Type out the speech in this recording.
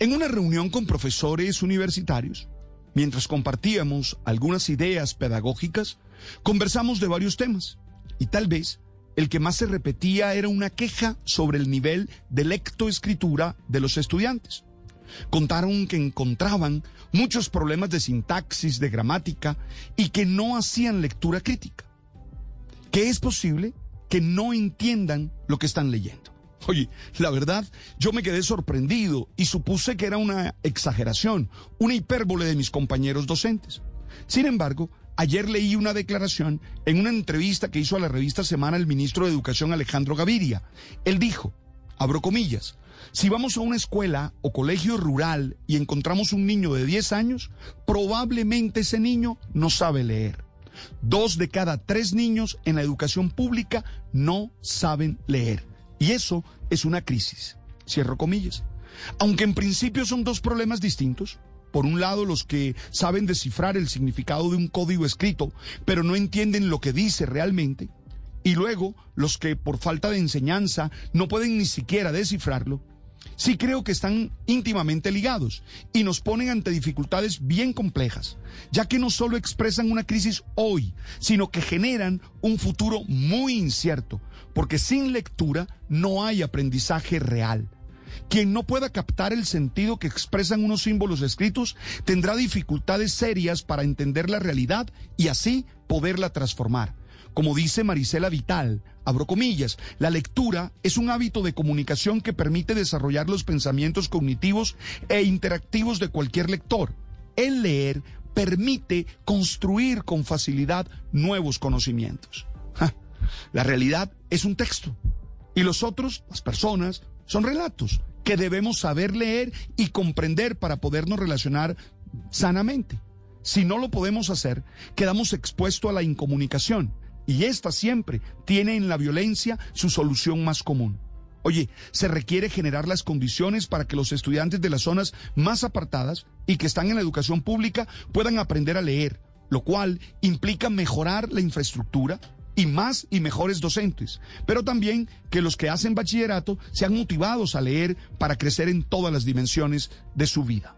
En una reunión con profesores universitarios, mientras compartíamos algunas ideas pedagógicas, conversamos de varios temas y tal vez el que más se repetía era una queja sobre el nivel de lectoescritura de los estudiantes. Contaron que encontraban muchos problemas de sintaxis, de gramática y que no hacían lectura crítica. Que es posible que no entiendan lo que están leyendo. Oye, la verdad, yo me quedé sorprendido y supuse que era una exageración, una hipérbole de mis compañeros docentes. Sin embargo, ayer leí una declaración en una entrevista que hizo a la revista Semana el ministro de Educación Alejandro Gaviria. Él dijo, abro comillas, si vamos a una escuela o colegio rural y encontramos un niño de 10 años, probablemente ese niño no sabe leer. Dos de cada tres niños en la educación pública no saben leer. Y eso es una crisis. Cierro comillas. Aunque en principio son dos problemas distintos. Por un lado, los que saben descifrar el significado de un código escrito, pero no entienden lo que dice realmente. Y luego, los que por falta de enseñanza no pueden ni siquiera descifrarlo. Sí creo que están íntimamente ligados y nos ponen ante dificultades bien complejas, ya que no solo expresan una crisis hoy, sino que generan un futuro muy incierto, porque sin lectura no hay aprendizaje real. Quien no pueda captar el sentido que expresan unos símbolos escritos tendrá dificultades serias para entender la realidad y así poderla transformar. Como dice Marisela Vital, abro comillas, la lectura es un hábito de comunicación que permite desarrollar los pensamientos cognitivos e interactivos de cualquier lector. El leer permite construir con facilidad nuevos conocimientos. La realidad es un texto y los otros, las personas, son relatos que debemos saber leer y comprender para podernos relacionar sanamente. Si no lo podemos hacer, quedamos expuestos a la incomunicación y esta siempre tiene en la violencia su solución más común. Oye, se requiere generar las condiciones para que los estudiantes de las zonas más apartadas y que están en la educación pública puedan aprender a leer, lo cual implica mejorar la infraestructura y más y mejores docentes, pero también que los que hacen bachillerato sean motivados a leer para crecer en todas las dimensiones de su vida.